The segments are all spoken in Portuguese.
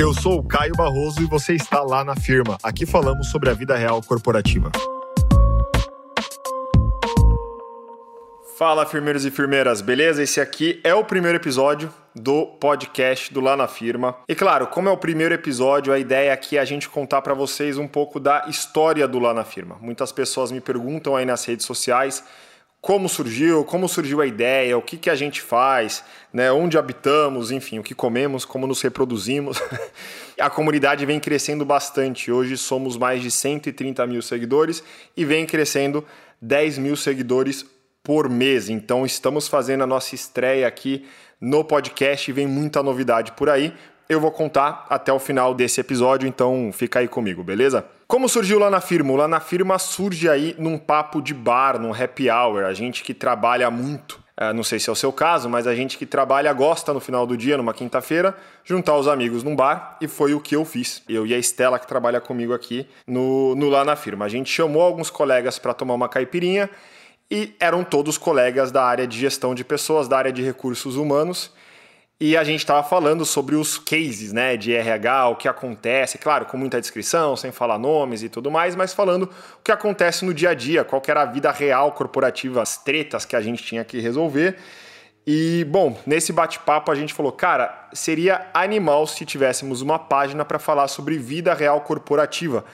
Eu sou o Caio Barroso e você está lá na firma. Aqui falamos sobre a vida real corporativa. Fala, firmeiros e firmeiras, beleza? Esse aqui é o primeiro episódio do podcast do Lá na Firma. E claro, como é o primeiro episódio, a ideia aqui é a gente contar para vocês um pouco da história do Lá na Firma. Muitas pessoas me perguntam aí nas redes sociais como surgiu, como surgiu a ideia, o que, que a gente faz, né, onde habitamos, enfim, o que comemos, como nos reproduzimos. a comunidade vem crescendo bastante. Hoje somos mais de 130 mil seguidores e vem crescendo 10 mil seguidores por mês. Então estamos fazendo a nossa estreia aqui no podcast e vem muita novidade por aí eu vou contar até o final desse episódio, então fica aí comigo, beleza? Como surgiu lá na firma? Lá na firma surge aí num papo de bar, num happy hour. A gente que trabalha muito, é, não sei se é o seu caso, mas a gente que trabalha gosta no final do dia, numa quinta-feira, juntar os amigos num bar e foi o que eu fiz. Eu e a Estela, que trabalha comigo aqui no, no lá na firma. A gente chamou alguns colegas para tomar uma caipirinha e eram todos colegas da área de gestão de pessoas, da área de recursos humanos. E a gente estava falando sobre os cases né, de RH, o que acontece, claro, com muita descrição, sem falar nomes e tudo mais, mas falando o que acontece no dia a dia, qual era a vida real corporativa, as tretas que a gente tinha que resolver. E, bom, nesse bate-papo a gente falou, cara, seria animal se tivéssemos uma página para falar sobre vida real corporativa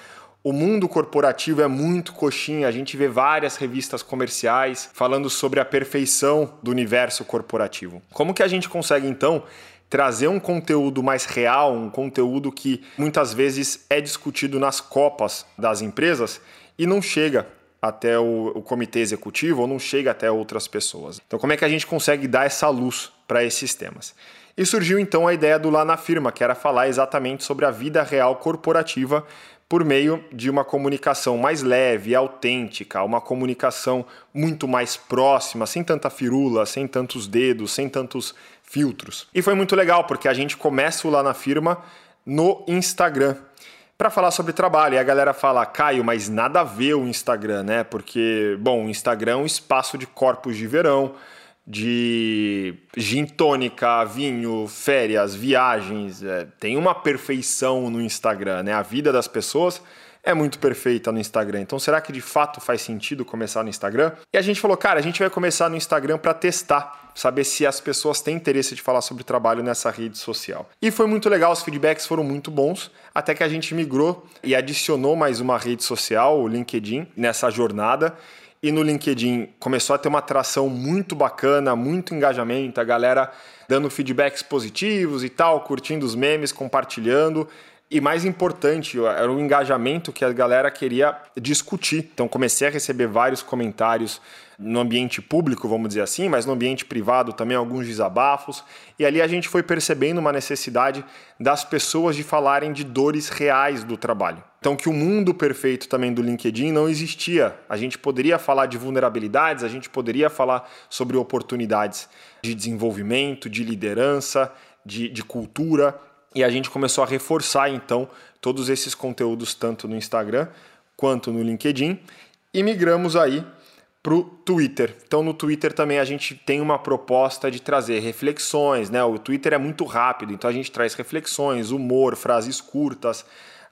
o mundo corporativo é muito coxinha, a gente vê várias revistas comerciais falando sobre a perfeição do universo corporativo. Como que a gente consegue então trazer um conteúdo mais real, um conteúdo que muitas vezes é discutido nas copas das empresas e não chega até o, o, comitê executivo ou não chega até outras pessoas. Então, como é que a gente consegue dar essa luz para esses temas? E surgiu então a ideia do Lá na Firma, que era falar exatamente sobre a vida real corporativa por meio de uma comunicação mais leve, autêntica, uma comunicação muito mais próxima, sem tanta firula, sem tantos dedos, sem tantos filtros. E foi muito legal porque a gente começa lá na firma no Instagram para falar sobre trabalho. E a galera fala, Caio, mas nada a ver o Instagram, né? Porque, bom, o Instagram é um espaço de corpos de verão de gin tônica, vinho, férias, viagens. É, tem uma perfeição no Instagram, né? A vida das pessoas é muito perfeita no Instagram. Então, será que de fato faz sentido começar no Instagram? E a gente falou, cara, a gente vai começar no Instagram para testar, saber se as pessoas têm interesse de falar sobre trabalho nessa rede social. E foi muito legal, os feedbacks foram muito bons, até que a gente migrou e adicionou mais uma rede social, o LinkedIn, nessa jornada e no LinkedIn começou a ter uma atração muito bacana, muito engajamento, a galera dando feedbacks positivos e tal, curtindo os memes, compartilhando. E mais importante, era o engajamento que a galera queria discutir. Então comecei a receber vários comentários no ambiente público, vamos dizer assim, mas no ambiente privado também alguns desabafos. E ali a gente foi percebendo uma necessidade das pessoas de falarem de dores reais do trabalho. Então que o mundo perfeito também do LinkedIn não existia. A gente poderia falar de vulnerabilidades, a gente poderia falar sobre oportunidades de desenvolvimento, de liderança, de, de cultura e a gente começou a reforçar então todos esses conteúdos tanto no Instagram quanto no LinkedIn e migramos aí para o Twitter. Então no Twitter também a gente tem uma proposta de trazer reflexões, né? O Twitter é muito rápido, então a gente traz reflexões, humor, frases curtas.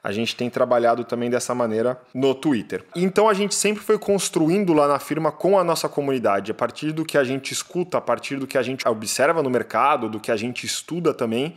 A gente tem trabalhado também dessa maneira no Twitter. Então a gente sempre foi construindo lá na firma com a nossa comunidade, a partir do que a gente escuta, a partir do que a gente observa no mercado, do que a gente estuda também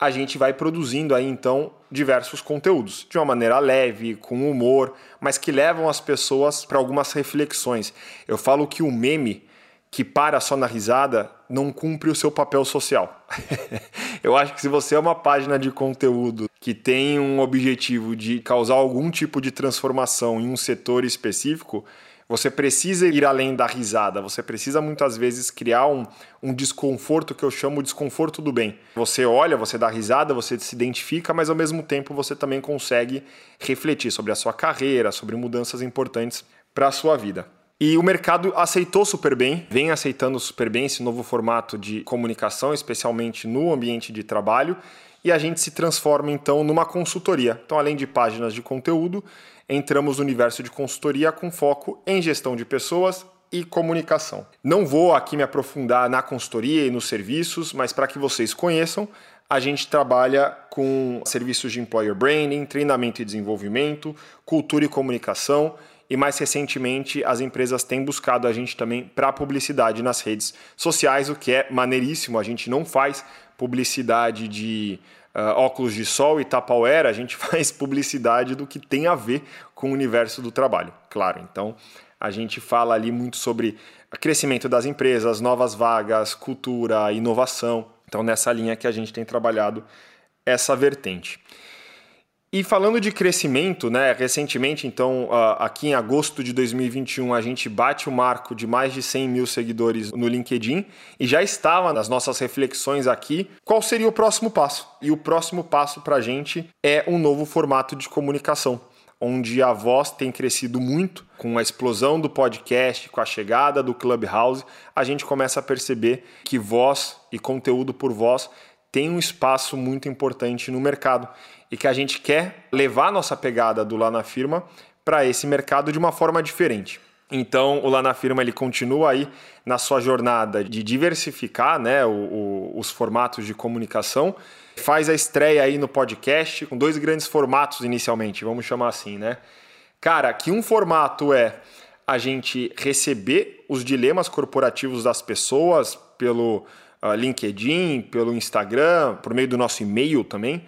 a gente vai produzindo aí então diversos conteúdos de uma maneira leve, com humor, mas que levam as pessoas para algumas reflexões. Eu falo que o meme que para só na risada não cumpre o seu papel social. Eu acho que se você é uma página de conteúdo que tem um objetivo de causar algum tipo de transformação em um setor específico, você precisa ir além da risada, você precisa muitas vezes criar um, um desconforto que eu chamo de desconforto do bem. Você olha, você dá risada, você se identifica, mas ao mesmo tempo você também consegue refletir sobre a sua carreira, sobre mudanças importantes para a sua vida. E o mercado aceitou super bem, vem aceitando super bem esse novo formato de comunicação, especialmente no ambiente de trabalho, e a gente se transforma então numa consultoria. Então, além de páginas de conteúdo, entramos no universo de consultoria com foco em gestão de pessoas e comunicação. Não vou aqui me aprofundar na consultoria e nos serviços, mas para que vocês conheçam, a gente trabalha com serviços de employer branding, treinamento e desenvolvimento, cultura e comunicação e mais recentemente as empresas têm buscado a gente também para publicidade nas redes sociais, o que é maneiríssimo. A gente não faz publicidade de uh, óculos de sol e tapauera, a gente faz publicidade do que tem a ver com o universo do trabalho, claro. Então a gente fala ali muito sobre crescimento das empresas, novas vagas, cultura, inovação. Então nessa linha que a gente tem trabalhado essa vertente. E falando de crescimento, né, recentemente, então, aqui em agosto de 2021, a gente bate o marco de mais de 100 mil seguidores no LinkedIn e já estava nas nossas reflexões aqui qual seria o próximo passo. E o próximo passo para a gente é um novo formato de comunicação, onde a voz tem crescido muito com a explosão do podcast, com a chegada do Clubhouse, a gente começa a perceber que voz e conteúdo por voz tem um espaço muito importante no mercado e que a gente quer levar nossa pegada do Lá na Firma para esse mercado de uma forma diferente. Então, o Lá na Firma ele continua aí na sua jornada de diversificar né, o, o, os formatos de comunicação. Faz a estreia aí no podcast com dois grandes formatos inicialmente, vamos chamar assim, né? Cara, que um formato é a gente receber os dilemas corporativos das pessoas pelo uh, LinkedIn, pelo Instagram, por meio do nosso e-mail também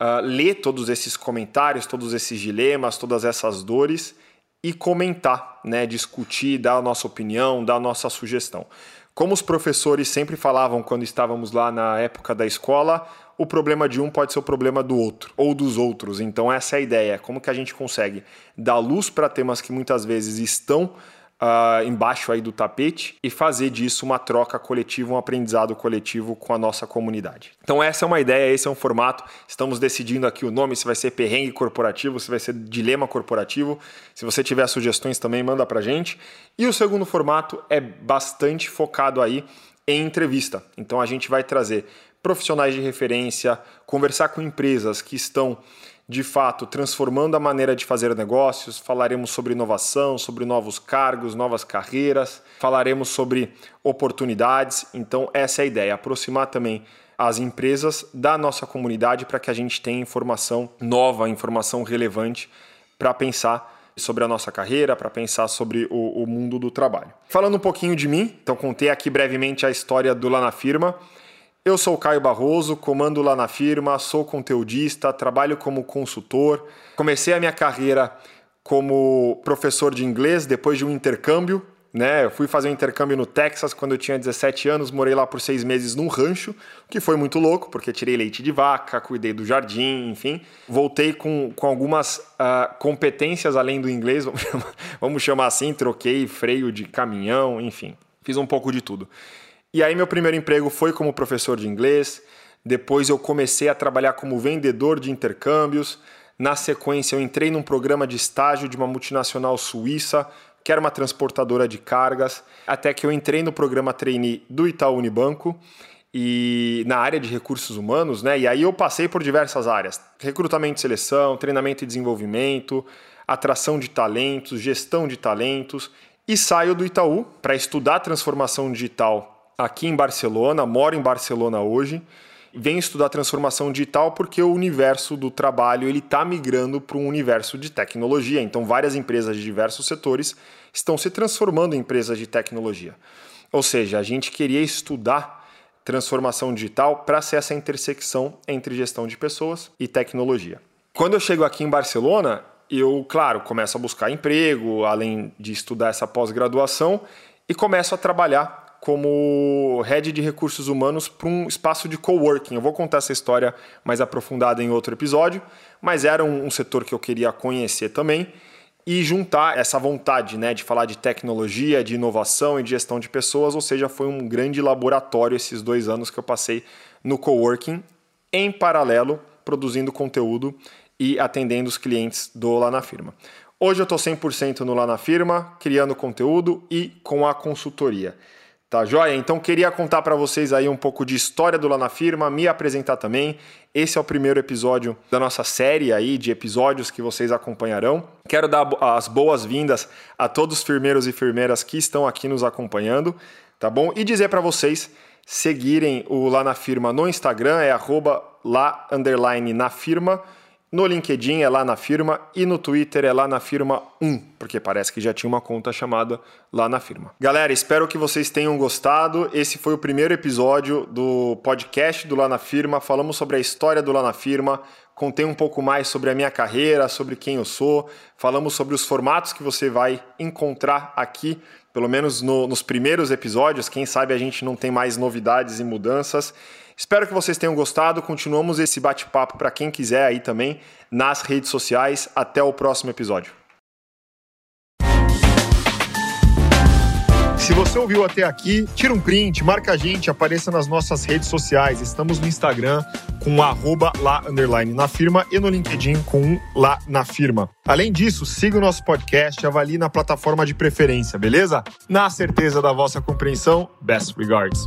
uh, ler todos esses comentários, todos esses dilemas, todas essas dores e comentar, né, discutir, dar a nossa opinião, dar a nossa sugestão. Como os professores sempre falavam quando estávamos lá na época da escola, o problema de um pode ser o problema do outro ou dos outros. Então essa é a ideia, como que a gente consegue dar luz para temas que muitas vezes estão uh, embaixo aí do tapete e fazer disso uma troca coletiva, um aprendizado coletivo com a nossa comunidade. Então essa é uma ideia, esse é um formato. Estamos decidindo aqui o nome, se vai ser perrengue corporativo, se vai ser dilema corporativo. Se você tiver sugestões também, manda pra gente. E o segundo formato é bastante focado aí em entrevista. Então a gente vai trazer profissionais de referência, conversar com empresas que estão de fato transformando a maneira de fazer negócios, falaremos sobre inovação, sobre novos cargos, novas carreiras, falaremos sobre oportunidades. Então, essa é a ideia, aproximar também as empresas da nossa comunidade para que a gente tenha informação nova, informação relevante para pensar sobre a nossa carreira, para pensar sobre o, o, mundo do trabalho. Falando um pouquinho de mim, então contei aqui brevemente a história do Lá na Firma. Eu sou o Caio Barroso, comando lá na firma, sou conteudista, trabalho como consultor. Comecei a minha carreira como professor de inglês depois de um intercâmbio. Né? Eu fui fazer um intercâmbio no Texas quando eu tinha 17 anos, morei lá por seis meses num rancho, que foi muito louco, porque tirei leite de vaca, cuidei do jardim, enfim. Voltei com, com algumas uh, competências além do inglês, vamos chamar, vamos chamar assim, troquei freio de caminhão, enfim. Fiz um pouco de tudo. E aí meu primeiro emprego foi como professor de inglês. Depois eu comecei a trabalhar como vendedor de intercâmbios. Na sequência eu entrei num programa de estágio de uma multinacional suíça, que era uma transportadora de cargas, até que eu entrei no programa trainee do Itaú Unibanco e na área de recursos humanos, né? E aí eu passei por diversas áreas: recrutamento e seleção, treinamento e desenvolvimento, atração de talentos, gestão de talentos, e saio do Itaú para estudar transformação digital aqui em Barcelona, moro em Barcelona hoje, venho estudar transformação digital porque o universo do trabalho ele está migrando para um universo de tecnologia. Então, várias empresas de diversos setores estão se transformando em empresas de tecnologia. Ou seja, a gente queria estudar transformação digital para ser essa intersecção entre gestão de pessoas e tecnologia. Quando eu chego aqui em Barcelona, eu, claro, começo a buscar emprego, além de estudar essa pós-graduação, e começo a trabalhar como head de recursos humanos para um espaço de coworking. Eu vou contar essa história mais aprofundada em outro episódio, mas era um, um setor que eu queria conhecer também e juntar essa vontade né, de falar de tecnologia, de inovação e de gestão de pessoas, ou seja, foi um grande laboratório esses dois anos que eu passei no coworking, em paralelo, produzindo conteúdo e atendendo os clientes do Lá na Firma. Hoje eu estou 100% no Lá na Firma, criando conteúdo e com a consultoria. Tá joia? Então queria contar para vocês aí um pouco de história do Lá na Firma, me apresentar também. Esse é o primeiro episódio da nossa série aí de episódios que vocês acompanharão. Quero dar as boas-vindas a todos os firmeiros e firmeiras que estão aqui nos acompanhando, tá bom? E dizer para vocês seguirem o Lá na Firma no Instagram, é arroba lá underline na. No LinkedIn é lá na firma e no Twitter é lá na firma 1, porque parece que já tinha uma conta chamada lá na firma. Galera, espero que vocês tenham gostado. Esse foi o primeiro episódio do podcast do Lá na Firma. Falamos sobre a história do Lá na Firma, contei um pouco mais sobre a minha carreira, sobre quem eu sou, falamos sobre os formatos que você vai encontrar aqui, pelo menos no, nos primeiros episódios. Quem sabe a gente não tem mais novidades e mudanças. Espero que vocês tenham gostado. Continuamos esse bate-papo para quem quiser aí também nas redes sociais. Até o próximo episódio. Se você ouviu até aqui, tira um print, marca a gente, apareça nas nossas redes sociais. Estamos no Instagram com arroba lá na firma e no LinkedIn com lá na firma. Além disso, siga o nosso podcast, avalie na plataforma de preferência, beleza? Na certeza da vossa compreensão, best regards.